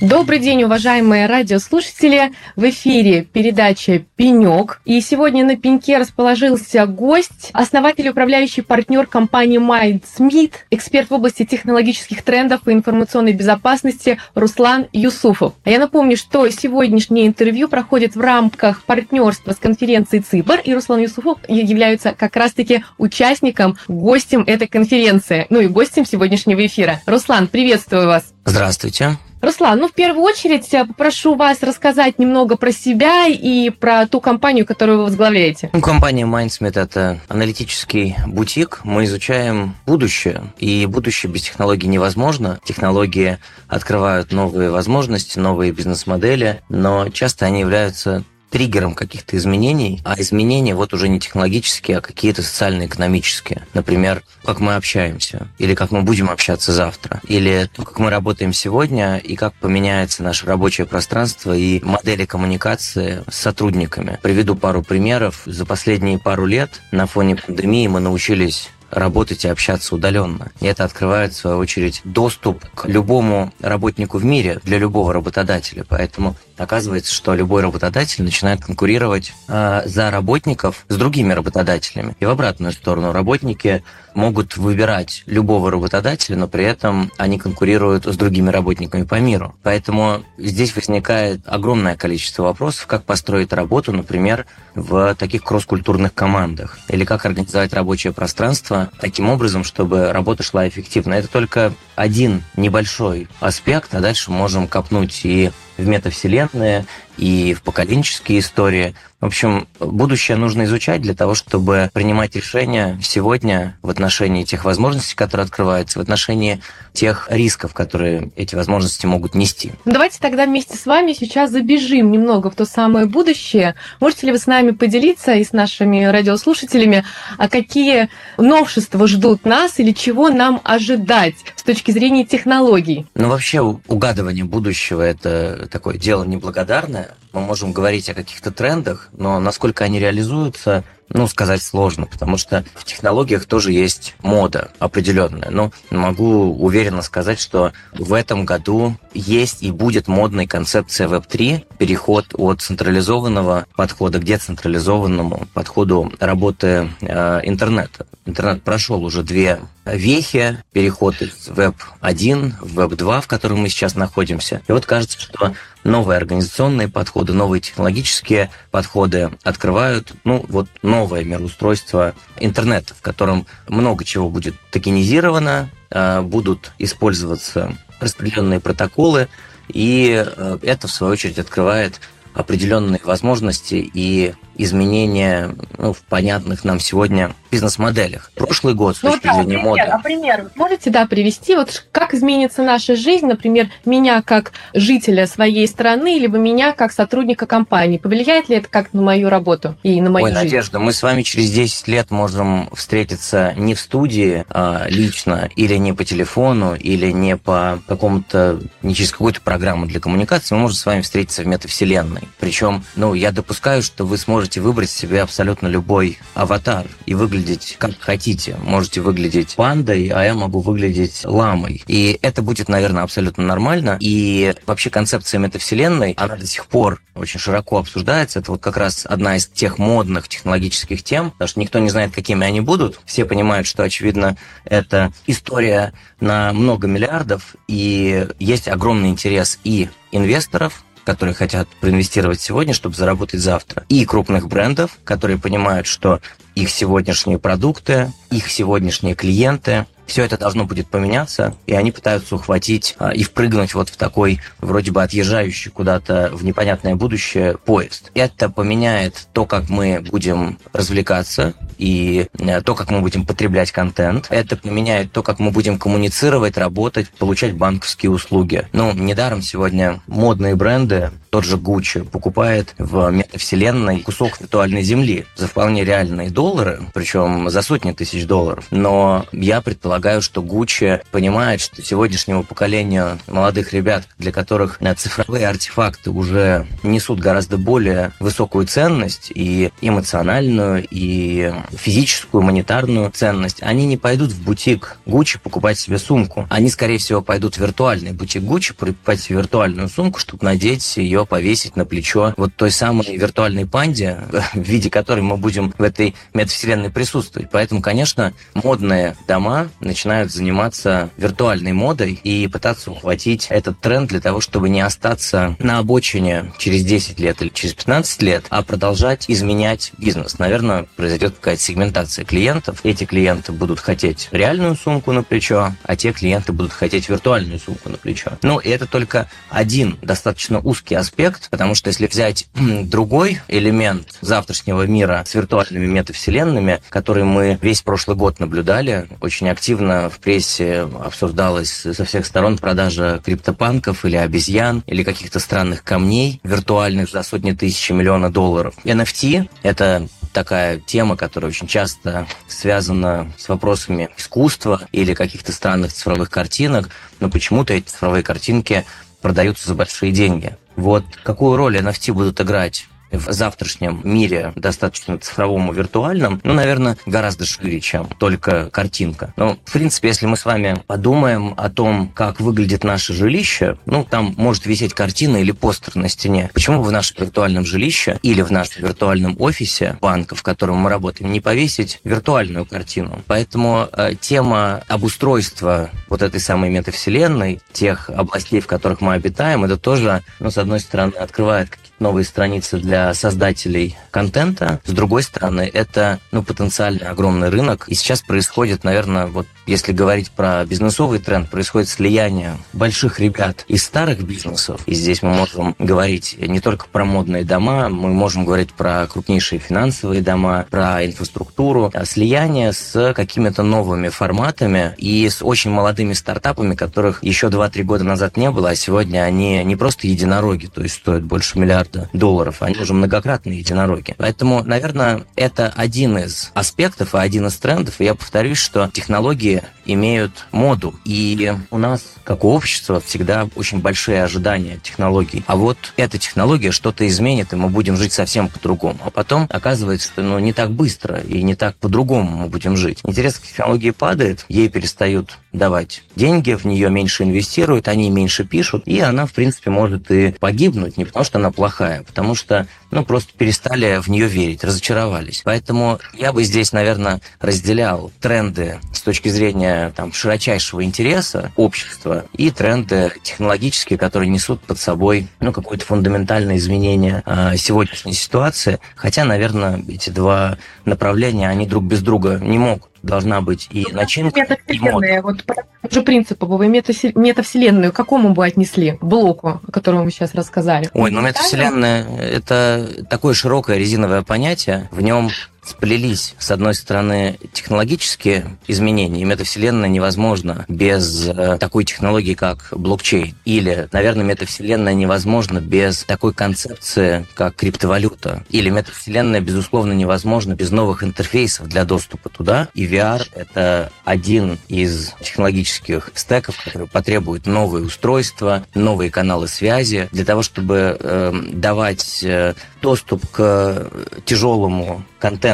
Добрый день, уважаемые радиослушатели! В эфире передача «Пенек». И сегодня на пеньке расположился гость, основатель и управляющий партнер компании MindSmith, эксперт в области технологических трендов и информационной безопасности Руслан Юсуфов. А я напомню, что сегодняшнее интервью проходит в рамках партнерства с конференцией ЦИБР, и Руслан Юсуфов является как раз-таки участником, гостем этой конференции, ну и гостем сегодняшнего эфира. Руслан, приветствую вас! Здравствуйте. Руслан, ну в первую очередь э, попрошу вас рассказать немного про себя и про ту компанию, которую вы возглавляете. Ну, компания Mindsmith – это аналитический бутик. Мы изучаем будущее, и будущее без технологий невозможно. Технологии открывают новые возможности, новые бизнес-модели, но часто они являются триггером каких-то изменений, а изменения вот уже не технологические, а какие-то социально-экономические. Например, как мы общаемся, или как мы будем общаться завтра, или то, как мы работаем сегодня, и как поменяется наше рабочее пространство и модели коммуникации с сотрудниками. Приведу пару примеров. За последние пару лет на фоне пандемии мы научились работать и общаться удаленно. И это открывает, в свою очередь, доступ к любому работнику в мире для любого работодателя. Поэтому оказывается, что любой работодатель начинает конкурировать э, за работников с другими работодателями. И в обратную сторону работники могут выбирать любого работодателя, но при этом они конкурируют с другими работниками по миру. Поэтому здесь возникает огромное количество вопросов, как построить работу, например, в таких кросс-культурных командах, или как организовать рабочее пространство таким образом, чтобы работа шла эффективно. Это только один небольшой аспект, а дальше можем копнуть и в метавселенные, и в поколенческие истории. В общем, будущее нужно изучать для того, чтобы принимать решения сегодня в отношении тех возможностей, которые открываются, в отношении тех рисков, которые эти возможности могут нести. Давайте тогда вместе с вами сейчас забежим немного в то самое будущее. Можете ли вы с нами поделиться и с нашими радиослушателями, а какие новшества ждут нас или чего нам ожидать с точки зрения технологий? Ну, вообще, угадывание будущего – это такое дело неблагодарное. Мы можем говорить о каких-то трендах, но насколько они реализуются, ну, сказать сложно, потому что в технологиях тоже есть мода определенная. Но могу уверенно сказать, что в этом году есть и будет модной концепция Web3, переход от централизованного подхода к децентрализованному подходу работы э, интернета. Интернет прошел уже две вехи, переход из Web 1 в Web 2, в котором мы сейчас находимся. И вот кажется, что новые организационные подходы, новые технологические подходы открывают, ну, вот новое мироустройство интернета, в котором много чего будет токенизировано, э, будут использоваться распределенные протоколы, и э, это, в свою очередь, открывает определенные возможности и изменения ну, в понятных нам сегодня бизнес-моделях. Прошлый год с ну, точки да, зрения пример, моды. А пример можете, да, привести? Вот как изменится наша жизнь, например, меня как жителя своей страны, либо меня как сотрудника компании? Повлияет ли это как на мою работу и на мою Ой, жизнь? Надежда, мы с вами через 10 лет можем встретиться не в студии а, лично, или не по телефону, или не по какому-то, не через какую-то программу для коммуникации, мы можем с вами встретиться в метавселенной. Причем, ну, я допускаю, что вы сможете можете выбрать себе абсолютно любой аватар и выглядеть как хотите. Можете выглядеть пандой, а я могу выглядеть ламой. И это будет, наверное, абсолютно нормально. И вообще концепция метавселенной, она до сих пор очень широко обсуждается. Это вот как раз одна из тех модных технологических тем, потому что никто не знает, какими они будут. Все понимают, что, очевидно, это история на много миллиардов, и есть огромный интерес и инвесторов, которые хотят проинвестировать сегодня, чтобы заработать завтра, и крупных брендов, которые понимают, что их сегодняшние продукты, их сегодняшние клиенты все это должно будет поменяться, и они пытаются ухватить а, и впрыгнуть вот в такой вроде бы отъезжающий куда-то в непонятное будущее поезд. Это поменяет то, как мы будем развлекаться и а, то, как мы будем потреблять контент. Это поменяет то, как мы будем коммуницировать, работать, получать банковские услуги. Ну, недаром сегодня модные бренды тот же Gucci покупает в метавселенной кусок виртуальной земли за вполне реальные доллары, причем за сотни тысяч долларов. Но я предполагаю, что Gucci понимает, что сегодняшнему поколению молодых ребят, для которых цифровые артефакты уже несут гораздо более высокую ценность и эмоциональную, и физическую, монетарную ценность, они не пойдут в бутик Gucci покупать себе сумку. Они, скорее всего, пойдут в виртуальный бутик Gucci покупать виртуальную сумку, чтобы надеть ее, повесить на плечо вот той самой виртуальной панде, в виде которой мы будем в этой метавселенной присутствовать. Поэтому, конечно, модные дома начинают заниматься виртуальной модой и пытаться ухватить этот тренд для того, чтобы не остаться на обочине через 10 лет или через 15 лет, а продолжать изменять бизнес. Наверное, произойдет какая-то сегментация клиентов. Эти клиенты будут хотеть реальную сумку на плечо, а те клиенты будут хотеть виртуальную сумку на плечо. Ну, и это только один достаточно узкий аспект, потому что если взять другой элемент завтрашнего мира с виртуальными метавселенными, которые мы весь прошлый год наблюдали, очень активно в прессе обсуждалась со всех сторон продажа криптопанков или обезьян, или каких-то странных камней виртуальных за сотни тысяч миллиона долларов. NFT — это такая тема, которая очень часто связана с вопросами искусства или каких-то странных цифровых картинок, но почему-то эти цифровые картинки продаются за большие деньги. Вот какую роль NFT будут играть в завтрашнем мире, достаточно цифровом и виртуальном, ну, наверное, гораздо шире, чем только картинка. Но, в принципе, если мы с вами подумаем о том, как выглядит наше жилище, ну, там может висеть картина или постер на стене. Почему в нашем виртуальном жилище или в нашем виртуальном офисе банка, в котором мы работаем, не повесить виртуальную картину? Поэтому э, тема обустройства вот этой самой метавселенной, тех областей, в которых мы обитаем, это тоже, ну, с одной стороны, открывает новые страницы для создателей контента. С другой стороны, это ну, потенциально огромный рынок. И сейчас происходит, наверное, вот если говорить про бизнесовый тренд, происходит слияние больших ребят из старых бизнесов. И здесь мы можем говорить не только про модные дома, мы можем говорить про крупнейшие финансовые дома, про инфраструктуру. А слияние с какими-то новыми форматами и с очень молодыми стартапами, которых еще 2-3 года назад не было, а сегодня они не просто единороги, то есть стоят больше миллиарда долларов, они уже многократные единороги. Поэтому, наверное, это один из аспектов и один из трендов. И я повторюсь, что технологии имеют моду. И у нас, как у общества, всегда очень большие ожидания технологий. А вот эта технология что-то изменит, и мы будем жить совсем по-другому. А потом оказывается, что ну, не так быстро и не так по-другому мы будем жить. Интерес к технологии падает, ей перестают давать деньги, в нее меньше инвестируют, они меньше пишут, и она, в принципе, может и погибнуть, не потому что она плохая, а потому что, ну, просто перестали в нее верить, разочаровались. Поэтому я бы здесь, наверное, разделял тренды с точки зрения там, широчайшего интереса общества и тренды технологические, которые несут под собой ну, какое-то фундаментальное изменение э, сегодняшней ситуации. Хотя, наверное, эти два направления, они друг без друга не могут должна быть и ну, начинка, и мода. Вот по же принципу, вы метавселенную к какому бы отнесли блоку, о котором вы сейчас рассказали? Ой, ну метавселенная – это такое широкое резиновое понятие. В нем сплелись, с одной стороны, технологические изменения, и метавселенная невозможно без э, такой технологии, как блокчейн. Или, наверное, метавселенная невозможна без такой концепции, как криптовалюта. Или метавселенная, безусловно, невозможна без новых интерфейсов для доступа туда. И VR — это один из технологических стеков, который потребует новые устройства, новые каналы связи для того, чтобы э, давать э, доступ к тяжелому контенту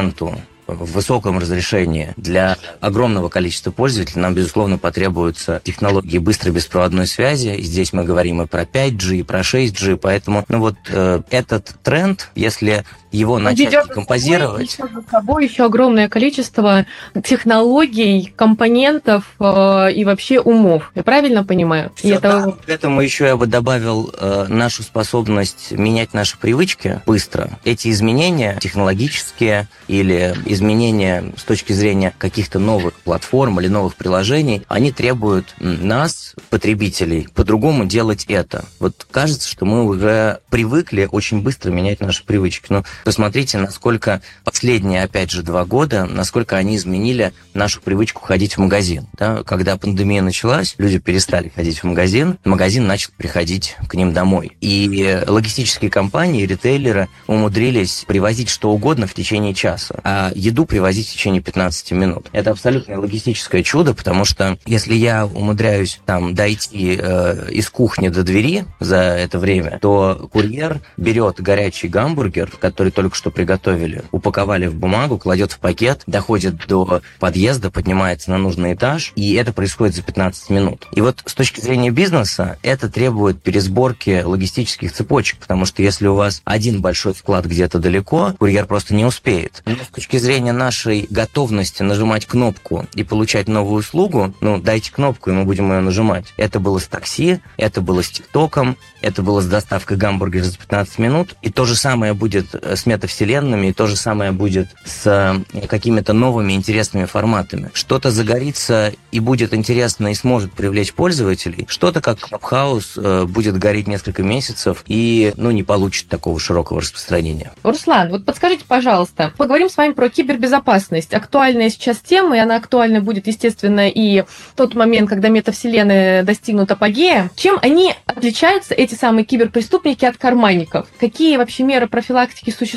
в высоком разрешении для огромного количества пользователей нам, безусловно, потребуются технологии быстрой беспроводной связи. И здесь мы говорим и про 5G, и про 6G. Поэтому ну вот э, этот тренд, если его начать Ведет композировать. Еще за собой еще огромное количество технологий, компонентов э, и вообще умов. Я правильно понимаю? Все, и это... К этому еще я бы добавил э, нашу способность менять наши привычки быстро. Эти изменения технологические или изменения с точки зрения каких-то новых платформ или новых приложений, они требуют нас, потребителей, по-другому делать это. Вот кажется, что мы уже привыкли очень быстро менять наши привычки. Но Посмотрите, насколько последние, опять же, два года, насколько они изменили нашу привычку ходить в магазин. Да? Когда пандемия началась, люди перестали ходить в магазин, магазин начал приходить к ним домой. И логистические компании, ритейлеры умудрились привозить что угодно в течение часа, а еду привозить в течение 15 минут. Это абсолютно логистическое чудо, потому что если я умудряюсь там дойти э, из кухни до двери за это время, то курьер берет горячий гамбургер, который только что приготовили, упаковали в бумагу, кладет в пакет, доходит до подъезда, поднимается на нужный этаж, и это происходит за 15 минут. И вот с точки зрения бизнеса это требует пересборки логистических цепочек, потому что если у вас один большой вклад где-то далеко, курьер просто не успеет. Но с точки зрения нашей готовности нажимать кнопку и получать новую услугу, ну, дайте кнопку, и мы будем ее нажимать. Это было с такси, это было с ТикТоком, это было с доставкой гамбургера за 15 минут, и то же самое будет э, с метавселенными, и то же самое будет с э, какими-то новыми интересными форматами. Что-то загорится и будет интересно и сможет привлечь пользователей, что-то как Clubhouse э, будет гореть несколько месяцев и ну, не получит такого широкого распространения. Руслан, вот подскажите, пожалуйста, поговорим с вами про кибербезопасность. Актуальная сейчас тема, и она актуальна будет, естественно, и в тот момент, когда метавселенная достигнут апогея. Чем они отличаются, эти самые киберпреступники, от карманников? Какие вообще меры профилактики существуют,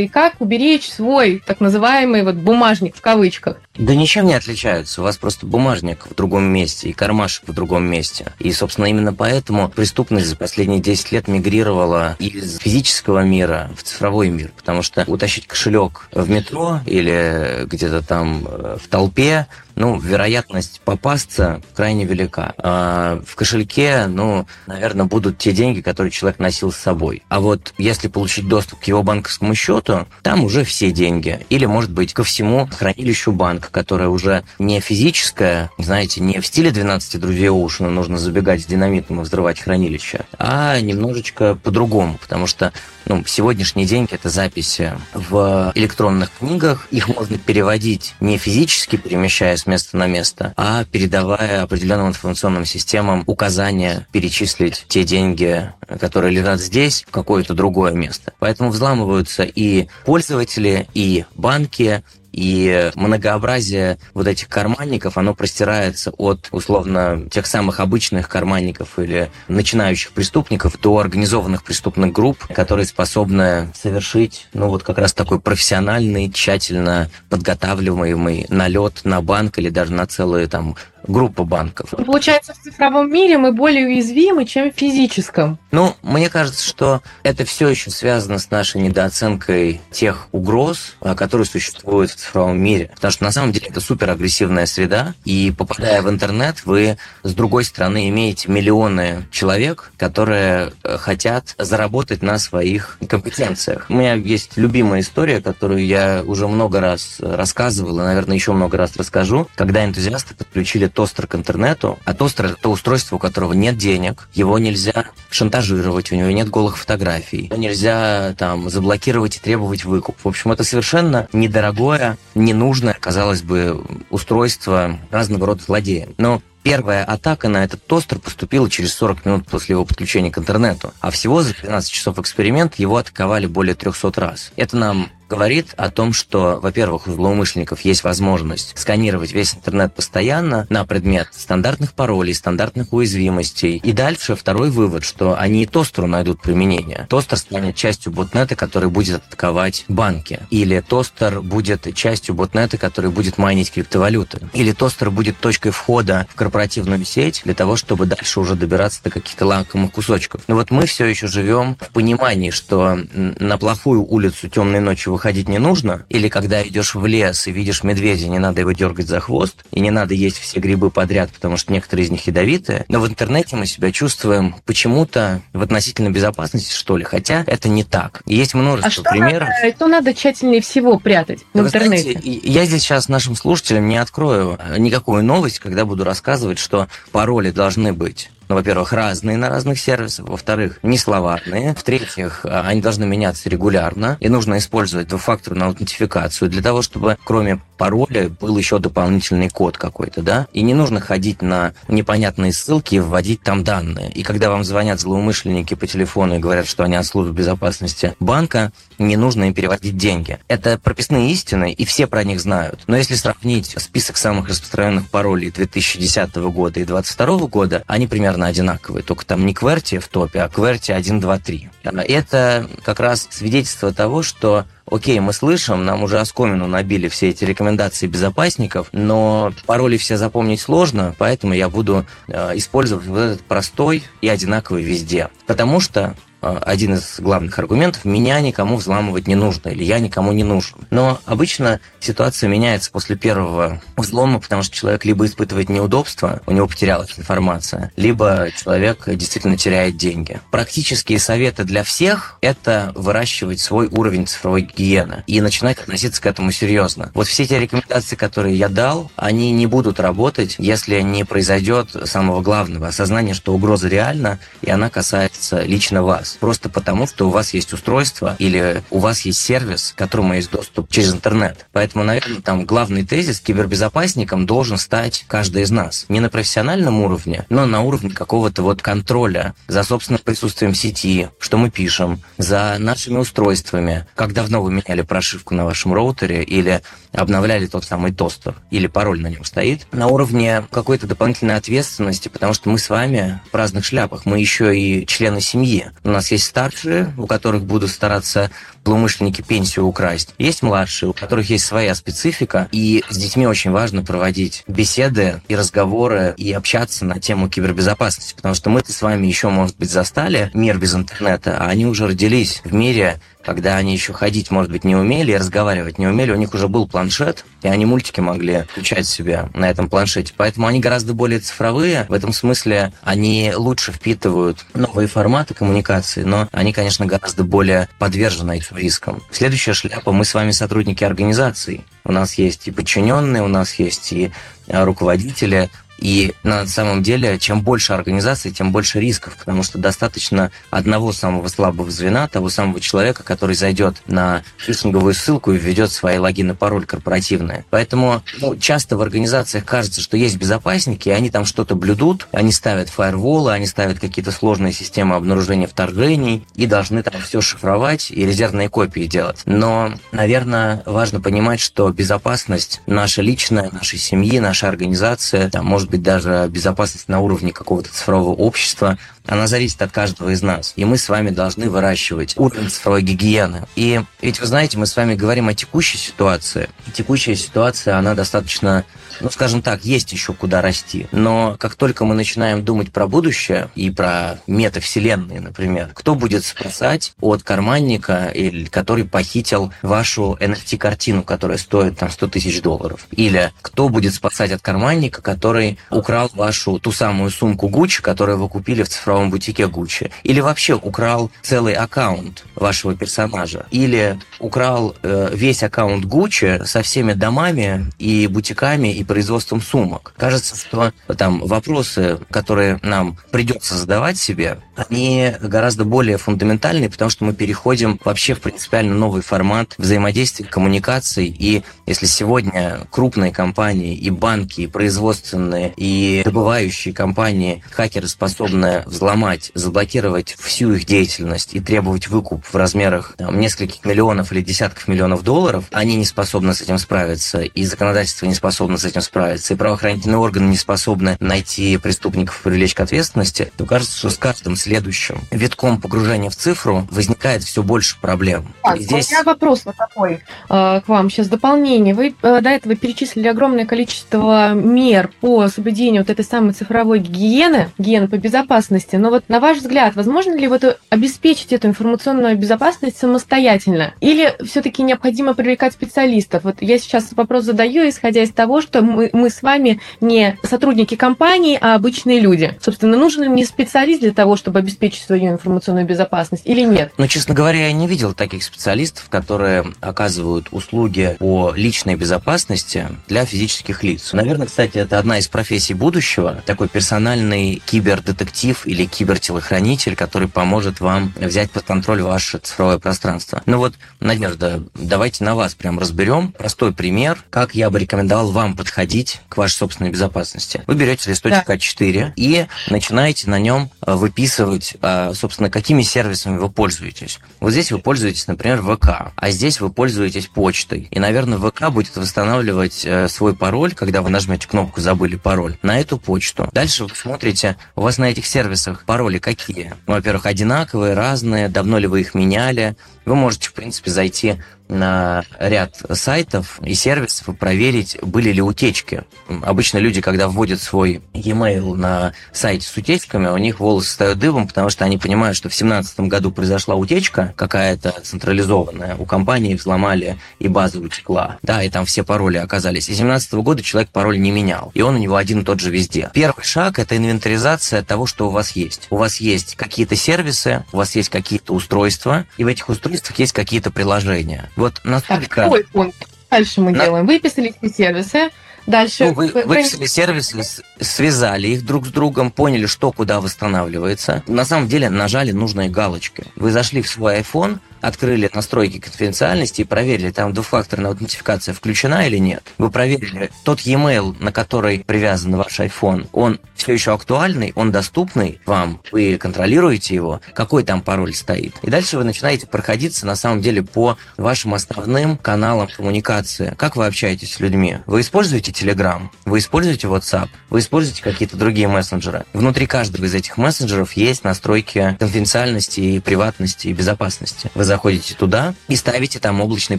и как уберечь свой так называемый вот бумажник в кавычках? Да ничем не отличаются. У вас просто бумажник в другом месте и кармашек в другом месте. И, собственно, именно поэтому преступность за последние 10 лет мигрировала из физического мира в цифровой мир. Потому что утащить кошелек в метро или где-то там э, в толпе ну, вероятность попасться крайне велика. А в кошельке, ну, наверное, будут те деньги, которые человек носил с собой. А вот если получить доступ к его банковскому счету, там уже все деньги. Или, может быть, ко всему хранилищу банка, которое уже не физическое, знаете, не в стиле 12 друзей Оушена нужно забегать с динамитом и взрывать хранилище, а немножечко по-другому, потому что ну, сегодняшние деньги – это записи в электронных книгах. Их можно переводить не физически, перемещаясь места на место, а передавая определенным информационным системам указания перечислить те деньги, которые лежат здесь, в какое-то другое место. Поэтому взламываются и пользователи, и банки, и многообразие вот этих карманников, оно простирается от, условно, тех самых обычных карманников или начинающих преступников до организованных преступных групп, которые способны совершить, ну, вот как раз такой профессиональный, тщательно подготавливаемый налет на банк или даже на целые там группа банков. Получается, в цифровом мире мы более уязвимы, чем в физическом. Ну, мне кажется, что это все еще связано с нашей недооценкой тех угроз, которые существуют в цифровом мире. Потому что на самом деле это супер агрессивная среда, и попадая в интернет, вы с другой стороны имеете миллионы человек, которые э, хотят заработать на своих компетенциях. У меня есть любимая история, которую я уже много раз рассказывал, и, наверное, еще много раз расскажу, когда энтузиасты подключили тостер к интернету, а тостер это то устройство, у которого нет денег, его нельзя шантажировать, у него нет голых фотографий, его нельзя там заблокировать и требовать выкуп. В общем, это совершенно недорогое, ненужное, казалось бы, устройство разного рода злодеям. Но Первая атака на этот тостер поступила через 40 минут после его подключения к интернету, а всего за 12 часов эксперимент его атаковали более 300 раз. Это нам говорит о том, что, во-первых, у злоумышленников есть возможность сканировать весь интернет постоянно на предмет стандартных паролей, стандартных уязвимостей. И дальше второй вывод, что они и тостеру найдут применение. Тостер станет частью ботнета, который будет атаковать банки. Или тостер будет частью ботнета, который будет майнить криптовалюты. Или тостер будет точкой входа в корпоративную сеть для того, чтобы дальше уже добираться до каких-то лакомых кусочков. Но вот мы все еще живем в понимании, что на плохую улицу темной ночью выходить не нужно, или когда идешь в лес и видишь медведя, не надо его дергать за хвост, и не надо есть все грибы подряд, потому что некоторые из них ядовитые. Но в интернете мы себя чувствуем почему-то в относительной безопасности, что ли, хотя это не так. И есть множество а что примеров. Надо, что надо тщательнее всего прятать в Вы интернете? знаете, я здесь сейчас нашим слушателям не открою никакую новость, когда буду рассказывать, что пароли должны быть ну, во-первых, разные на разных сервисах, во-вторых, не словарные, в-третьих, они должны меняться регулярно, и нужно использовать двухфакторную аутентификацию для того, чтобы кроме пароля был еще дополнительный код какой-то, да? И не нужно ходить на непонятные ссылки и вводить там данные. И когда вам звонят злоумышленники по телефону и говорят, что они от службы безопасности банка, не нужно им переводить деньги. Это прописные истины, и все про них знают. Но если сравнить список самых распространенных паролей 2010 года и 2022 года, они примерно одинаковые. Только там не QWERTY в топе, а QWERTY 1, 2, 3. Это как раз свидетельство того, что окей, мы слышим, нам уже оскомину набили все эти рекомендации безопасников, но пароли все запомнить сложно, поэтому я буду э, использовать вот этот простой и одинаковый везде. Потому что один из главных аргументов, меня никому взламывать не нужно, или я никому не нужен. Но обычно ситуация меняется после первого взлома, потому что человек либо испытывает неудобство, у него потерялась информация, либо человек действительно теряет деньги. Практические советы для всех – это выращивать свой уровень цифровой гигиены и начинать относиться к этому серьезно. Вот все те рекомендации, которые я дал, они не будут работать, если не произойдет самого главного – осознание, что угроза реальна, и она касается лично вас вас. Просто потому, что у вас есть устройство или у вас есть сервис, к которому есть доступ через интернет. Поэтому, наверное, там главный тезис кибербезопасником должен стать каждый из нас. Не на профессиональном уровне, но на уровне какого-то вот контроля за собственным присутствием сети, что мы пишем, за нашими устройствами, как давно вы меняли прошивку на вашем роутере или обновляли тот самый тостер, или пароль на нем стоит, на уровне какой-то дополнительной ответственности, потому что мы с вами в разных шляпах, мы еще и члены семьи. У нас есть старшие, у которых будут стараться злоумышленники пенсию украсть. Есть младшие, у которых есть своя специфика, и с детьми очень важно проводить беседы и разговоры и общаться на тему кибербезопасности, потому что мы-то с вами еще, может быть, застали мир без интернета, а они уже родились в мире, когда они еще ходить, может быть, не умели, разговаривать не умели, у них уже был планшет, и они мультики могли включать себе на этом планшете. Поэтому они гораздо более цифровые. В этом смысле они лучше впитывают новые форматы коммуникации, но они, конечно, гораздо более подвержены этим рискам. Следующая шляпа. Мы с вами сотрудники организации. У нас есть и подчиненные, у нас есть и руководители, и на самом деле, чем больше организаций, тем больше рисков, потому что достаточно одного самого слабого звена, того самого человека, который зайдет на фишинговую ссылку и введет свои логины, пароль корпоративные. Поэтому ну, часто в организациях кажется, что есть безопасники, и они там что-то блюдут, они ставят фаерволы, они ставят какие-то сложные системы обнаружения вторжений и должны там все шифровать и резервные копии делать. Но, наверное, важно понимать, что безопасность наша личная, нашей семьи, наша организация, там, может может быть, даже безопасность на уровне какого-то цифрового общества, она зависит от каждого из нас. И мы с вами должны выращивать уровень цифровой гигиены. И ведь вы знаете, мы с вами говорим о текущей ситуации. И текущая ситуация, она достаточно ну, скажем так, есть еще куда расти. Но как только мы начинаем думать про будущее и про метавселенные, например, кто будет спасать от карманника, или, который похитил вашу NFT-картину, которая стоит там 100 тысяч долларов? Или кто будет спасать от карманника, который украл вашу ту самую сумку Гуччи, которую вы купили в цифровом бутике Гуччи? Или вообще украл целый аккаунт вашего персонажа? Или украл э, весь аккаунт Гуччи со всеми домами и бутиками и производством сумок. Кажется, что там вопросы, которые нам придется задавать себе, они гораздо более фундаментальные, потому что мы переходим вообще в принципиально новый формат взаимодействия, коммуникаций. И если сегодня крупные компании и банки, и производственные, и добывающие компании, хакеры способны взломать, заблокировать всю их деятельность и требовать выкуп в размерах там, нескольких миллионов или десятков миллионов долларов, они не способны с этим справиться, и законодательство не способно с этим справиться, и правоохранительные органы не способны найти преступников и привлечь к ответственности, то кажется, что с каждым следующим витком погружения в цифру возникает все больше проблем. Так, здесь... У меня вопрос вот такой э, к вам сейчас дополнение. Вы э, до этого перечислили огромное количество мер по соблюдению вот этой самой цифровой гигиены, гигиены по безопасности. Но вот на ваш взгляд, возможно ли вот обеспечить эту информационную безопасность самостоятельно? Или все-таки необходимо привлекать специалистов? Вот я сейчас вопрос задаю, исходя из того, что мы, мы с вами не сотрудники компании, а обычные люди. Собственно, нужен ли мне специалист для того, чтобы обеспечить свою информационную безопасность или нет? Ну, честно говоря, я не видел таких специалистов, которые оказывают услуги по личной безопасности для физических лиц. Наверное, кстати, это одна из профессий будущего, такой персональный кибердетектив или кибертелохранитель, который поможет вам взять под контроль ваше цифровое пространство. Ну вот, Надежда, давайте на вас прям разберем простой пример, как я бы рекомендовал вам подходить к вашей собственной безопасности. Вы берете листочек да. А4 и начинаете на нем э, выписывать, э, собственно, какими сервисами вы пользуетесь. Вот здесь вы пользуетесь, например, ВК, а здесь вы пользуетесь почтой. И, наверное, ВК будет восстанавливать э, свой пароль, когда вы нажмете кнопку «Забыли пароль» на эту почту. Дальше вы смотрите, у вас на этих сервисах пароли какие? Ну, во-первых, одинаковые, разные, давно ли вы их меняли. Вы можете, в принципе, зайти на ряд сайтов и сервисов и проверить, были ли утечки. Обычно люди, когда вводят свой e-mail на сайте с утечками, у них волосы встают дыбом, потому что они понимают, что в 2017 году произошла утечка какая-то централизованная, у компании взломали и база утекла, да, и там все пароли оказались. И 2017 года человек пароль не менял, и он у него один и тот же везде. Первый шаг – это инвентаризация того, что у вас есть. У вас есть какие-то сервисы, у вас есть какие-то устройства, и в этих устройствах есть какие-то приложения. Вот настолько... Так, какой пункт? Дальше мы На... делаем. Выписали все сервисы. Дальше... Ну, вы, выписали сервисы, связали их друг с другом, поняли, что куда восстанавливается. На самом деле нажали нужные галочки. Вы зашли в свой iPhone, открыли настройки конфиденциальности и проверили, там двухфакторная аутентификация включена или нет. Вы проверили тот e-mail, на который привязан ваш iPhone, он все еще актуальный, он доступный вам, вы контролируете его, какой там пароль стоит. И дальше вы начинаете проходиться на самом деле по вашим основным каналам коммуникации. Как вы общаетесь с людьми? Вы используете Telegram, вы используете WhatsApp, вы используете какие-то другие мессенджеры. Внутри каждого из этих мессенджеров есть настройки конфиденциальности и приватности и безопасности. Вы заходите туда и ставите там облачный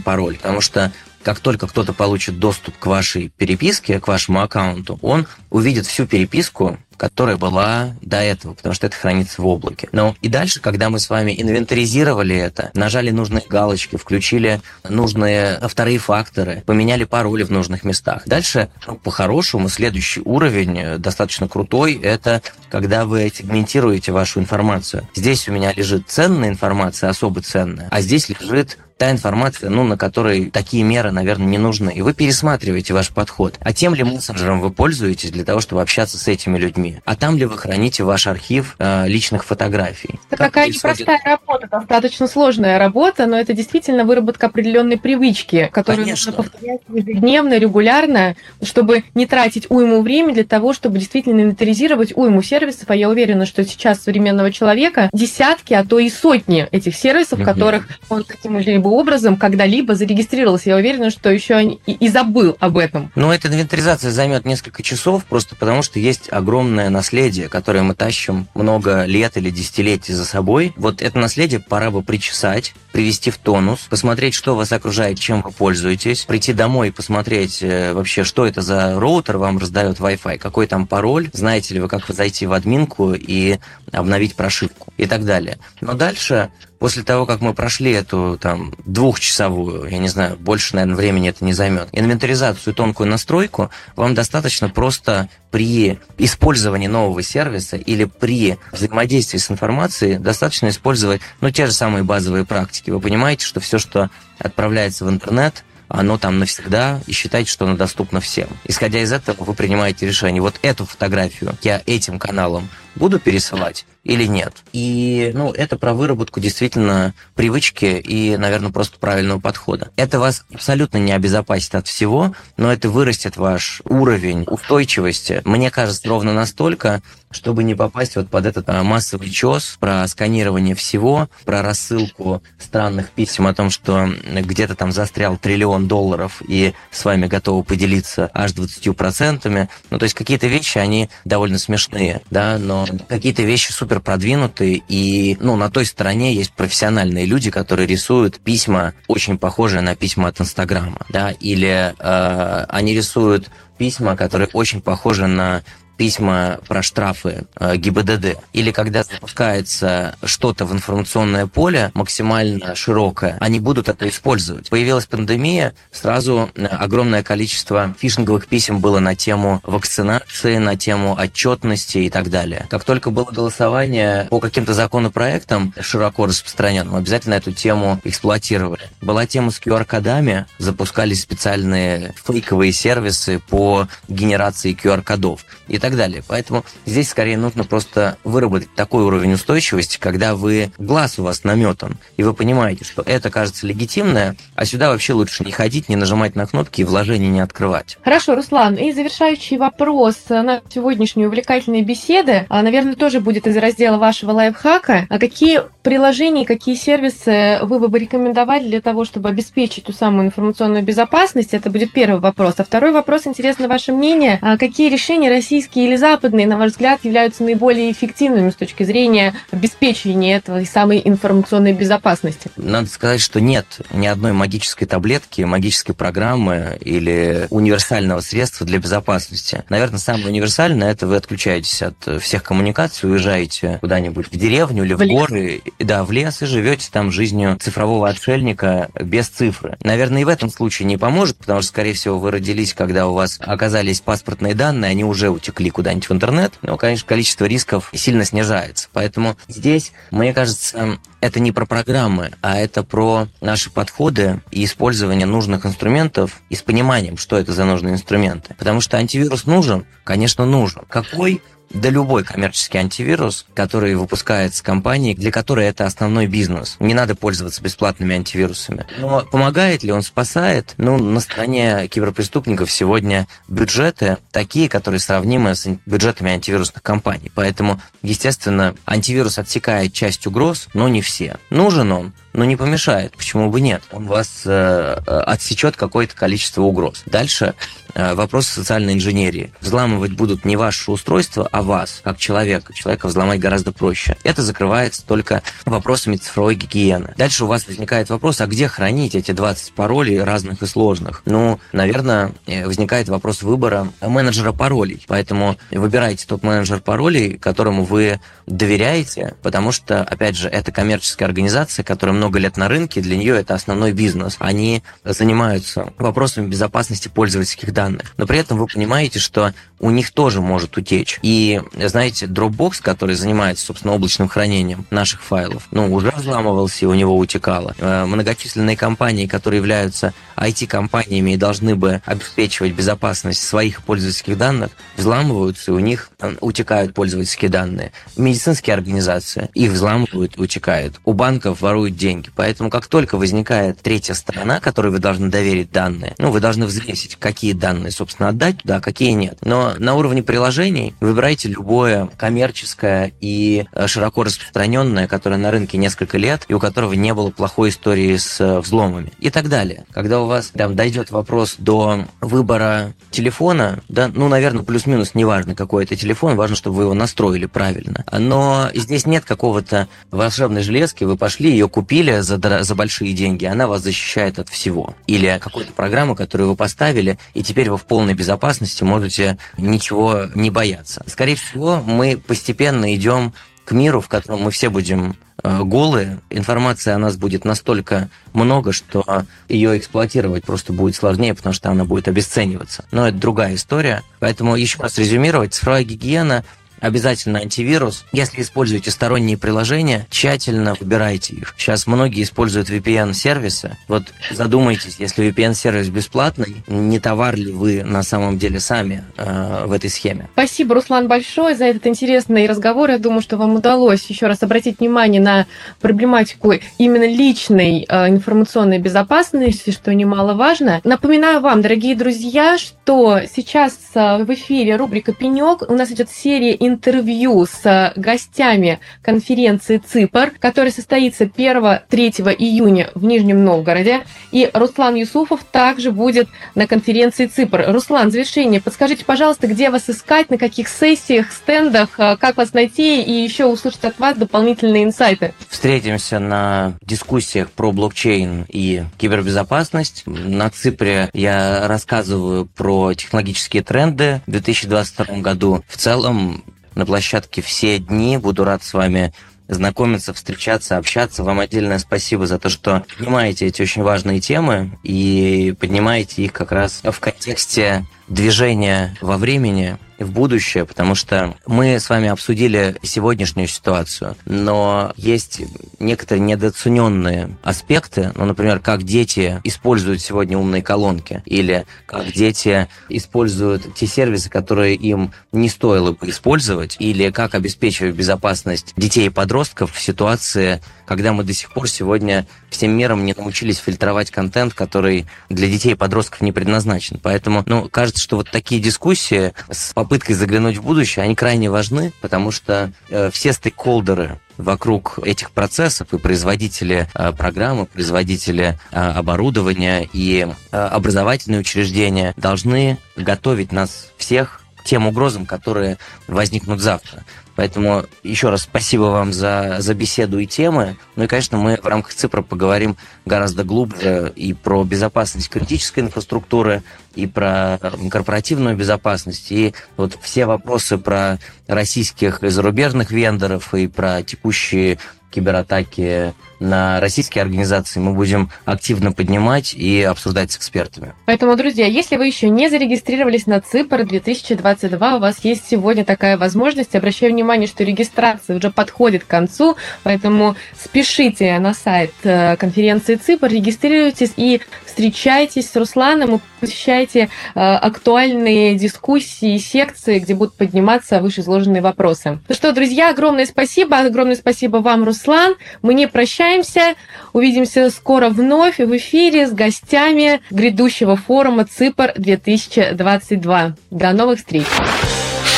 пароль, потому что как только кто-то получит доступ к вашей переписке, к вашему аккаунту, он увидит всю переписку, которая была до этого, потому что это хранится в облаке. Но и дальше, когда мы с вами инвентаризировали это, нажали нужные галочки, включили нужные вторые факторы, поменяли пароли в нужных местах. Дальше, ну, по-хорошему, следующий уровень, э, достаточно крутой, это когда вы сегментируете вашу информацию. Здесь у меня лежит ценная информация, особо ценная, а здесь лежит та информация, ну, на которой такие меры, наверное, не нужны. И вы пересматриваете ваш подход. А тем ли мессенджером вы пользуетесь для того, чтобы общаться с этими людьми? А там ли вы храните ваш архив э, личных фотографий? Это как такая происходит... непростая работа, достаточно сложная работа, но это действительно выработка определенной привычки, которую Конечно. нужно повторять ежедневно, регулярно, чтобы не тратить уйму времени для того, чтобы действительно инвентаризировать уйму сервисов. А я уверена, что сейчас современного человека десятки, а то и сотни этих сервисов, в которых он каким-либо образом когда-либо зарегистрировался. Я уверена, что еще и, и забыл об этом. Но эта инвентаризация займет несколько часов, просто потому что есть огромное наследие, которое мы тащим много лет или десятилетий за собой. Вот это наследие пора бы причесать, привести в тонус, посмотреть, что вас окружает, чем вы пользуетесь, прийти домой и посмотреть э, вообще, что это за роутер вам раздает Wi-Fi, какой там пароль, знаете ли вы, как зайти в админку и обновить прошивку и так далее. Но дальше после того, как мы прошли эту там двухчасовую, я не знаю, больше, наверное, времени это не займет, инвентаризацию, тонкую настройку, вам достаточно просто при использовании нового сервиса или при взаимодействии с информацией достаточно использовать, ну, те же самые базовые практики. Вы понимаете, что все, что отправляется в интернет, оно там навсегда, и считайте, что оно доступно всем. Исходя из этого, вы принимаете решение, вот эту фотографию я этим каналом буду пересылать или нет. И, ну, это про выработку действительно привычки и, наверное, просто правильного подхода. Это вас абсолютно не обезопасит от всего, но это вырастет ваш уровень устойчивости, мне кажется, ровно настолько, чтобы не попасть вот под этот а, массовый чес про сканирование всего, про рассылку странных писем о том, что где-то там застрял триллион долларов и с вами готовы поделиться аж 20%. Ну, то есть какие-то вещи, они довольно смешные, да, но какие-то вещи супер продвинутые, и, ну, на той стороне есть профессиональные люди, которые рисуют письма, очень похожие на письма от Инстаграма, да, или э, они рисуют письма, которые очень похожи на письма про штрафы э, ГИБДД, или когда запускается что-то в информационное поле максимально широкое, они будут это использовать. Появилась пандемия, сразу э, огромное количество фишинговых писем было на тему вакцинации, на тему отчетности и так далее. Как только было голосование по каким-то законопроектам широко распространенным, обязательно эту тему эксплуатировали. Была тема с QR-кодами, запускались специальные фейковые сервисы по генерации QR-кодов и так далее. Поэтому здесь скорее нужно просто выработать такой уровень устойчивости, когда вы глаз у вас наметан, и вы понимаете, что это кажется легитимное, а сюда вообще лучше не ходить, не нажимать на кнопки и вложения не открывать. Хорошо, Руслан, и завершающий вопрос на сегодняшнюю увлекательную беседы, а, наверное, тоже будет из раздела вашего лайфхака. А какие приложения, какие сервисы вы бы рекомендовали для того, чтобы обеспечить ту самую информационную безопасность? Это будет первый вопрос. А второй вопрос, интересно ваше мнение. А какие решения российские или западные, на ваш взгляд, являются наиболее эффективными с точки зрения обеспечения этого самой информационной безопасности? Надо сказать, что нет ни одной магической таблетки, магической программы или универсального средства для безопасности. Наверное, самое универсальное – это вы отключаетесь от всех коммуникаций, уезжаете куда-нибудь в деревню или в, в горы, да, в лес и живете там жизнью цифрового отшельника без цифры. Наверное, и в этом случае не поможет, потому что, скорее всего, вы родились, когда у вас оказались паспортные данные, они уже утекли куда-нибудь в интернет, но, конечно, количество рисков сильно снижается. Поэтому здесь, мне кажется, это не про программы, а это про наши подходы и использование нужных инструментов и с пониманием, что это за нужные инструменты. Потому что антивирус нужен, конечно, нужен. Какой? Да любой коммерческий антивирус, который выпускается компанией, для которой это основной бизнес. Не надо пользоваться бесплатными антивирусами. Но помогает ли он, спасает? Ну, на стороне киберпреступников сегодня бюджеты такие, которые сравнимы с бюджетами антивирусных компаний. Поэтому, естественно, антивирус отсекает часть угроз, но не все. Нужен он? Но не помешает. Почему бы нет? Он вас э, э отсечет какое-то количество угроз. Дальше э, вопрос социальной инженерии. Взламывать будут не ваше устройство, а вас, как человека. Человека взломать гораздо проще. Это закрывается только вопросами цифровой гигиены. Дальше у вас возникает вопрос, а где хранить эти 20 паролей разных и сложных? Ну, наверное, э, возникает вопрос выбора менеджера паролей. Поэтому выбирайте тот менеджер паролей, которому вы доверяете, потому что, опять же, это коммерческая организация, которая много лет на рынке, для нее это основной бизнес. Они занимаются вопросами безопасности пользовательских данных. Но при этом вы понимаете, что у них тоже может утечь. И, знаете, Dropbox, который занимается, собственно, облачным хранением наших файлов, ну, уже взламывался, и у него утекало. Э, многочисленные компании, которые являются IT-компаниями и должны бы обеспечивать безопасность своих пользовательских данных, взламываются, и у них э, утекают пользовательские данные. Медицинские организации их взламывают и утекают. У банков воруют деньги деньги. Поэтому как только возникает третья сторона, которой вы должны доверить данные, ну, вы должны взвесить, какие данные, собственно, отдать туда, а какие нет. Но на уровне приложений выбирайте любое коммерческое и э, широко распространенное, которое на рынке несколько лет и у которого не было плохой истории с э, взломами и так далее. Когда у вас там дойдет вопрос до выбора телефона, да, ну, наверное, плюс-минус, неважно, какой это телефон, важно, чтобы вы его настроили правильно. Но здесь нет какого-то волшебной железки, вы пошли, ее купили, купили за, за большие деньги, она вас защищает от всего. Или какую-то программу, которую вы поставили, и теперь вы в полной безопасности можете ничего не бояться. Скорее всего, мы постепенно идем к миру, в котором мы все будем э, голые, информации о нас будет настолько много, что ее эксплуатировать просто будет сложнее, потому что она будет обесцениваться. Но это другая история. Поэтому еще раз резюмировать, цифровая гигиена обязательно антивирус. Если используете сторонние приложения, тщательно выбирайте их. Сейчас многие используют VPN-сервисы. Вот задумайтесь, если VPN-сервис бесплатный, не товар ли вы на самом деле сами э, в этой схеме? Спасибо, Руслан, большое за этот интересный разговор. Я думаю, что вам удалось еще раз обратить внимание на проблематику именно личной э, информационной безопасности, что немаловажно. Напоминаю вам, дорогие друзья, что сейчас э, в эфире рубрика «Пенек». У нас идет серия интервью с гостями конференции ЦИПР, которая состоится 1-3 июня в Нижнем Новгороде. И Руслан Юсуфов также будет на конференции ЦИПР. Руслан, завершение, подскажите, пожалуйста, где вас искать, на каких сессиях, стендах, как вас найти и еще услышать от вас дополнительные инсайты? Встретимся на дискуссиях про блокчейн и кибербезопасность. На Ципре я рассказываю про технологические тренды в 2022 году. В целом на площадке все дни. Буду рад с вами знакомиться, встречаться, общаться. Вам отдельное спасибо за то, что поднимаете эти очень важные темы и поднимаете их как раз в контексте движения во времени, в будущее, потому что мы с вами обсудили сегодняшнюю ситуацию, но есть некоторые недооцененные аспекты, ну, например, как дети используют сегодня умные колонки, или как дети используют те сервисы, которые им не стоило бы использовать, или как обеспечивать безопасность детей и подростков в ситуации, когда мы до сих пор сегодня всем миром не научились фильтровать контент, который для детей и подростков не предназначен. Поэтому, ну, кажется, что вот такие дискуссии с попыткой заглянуть в будущее, они крайне важны, потому что э, все стейкхолдеры вокруг этих процессов и производители э, программы, производители э, оборудования и э, образовательные учреждения должны готовить нас всех к тем угрозам, которые возникнут завтра. Поэтому еще раз спасибо вам за, за беседу и темы. Ну и, конечно, мы в рамках ЦИПРа поговорим гораздо глубже и про безопасность критической инфраструктуры, и про корпоративную безопасность, и вот все вопросы про российских и зарубежных вендоров, и про текущие кибератаки на российские организации мы будем активно поднимать и обсуждать с экспертами. Поэтому, друзья, если вы еще не зарегистрировались на ЦИПР 2022, у вас есть сегодня такая возможность. Обращаю внимание, что регистрация уже подходит к концу, поэтому спешите на сайт э, конференции ЦИПР, регистрируйтесь и встречайтесь с Русланом и посещайте э, актуальные дискуссии, секции, где будут подниматься вышеизложенные вопросы. Ну что, друзья, огромное спасибо. Огромное спасибо вам, Руслан. Мы не прощаемся. Увидимся скоро вновь в эфире с гостями грядущего форума ЦИПР 2022. До новых встреч.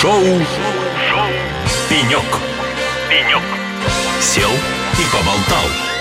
Шоу, Шоу. Пенек. Пенек. Сел и поболтал.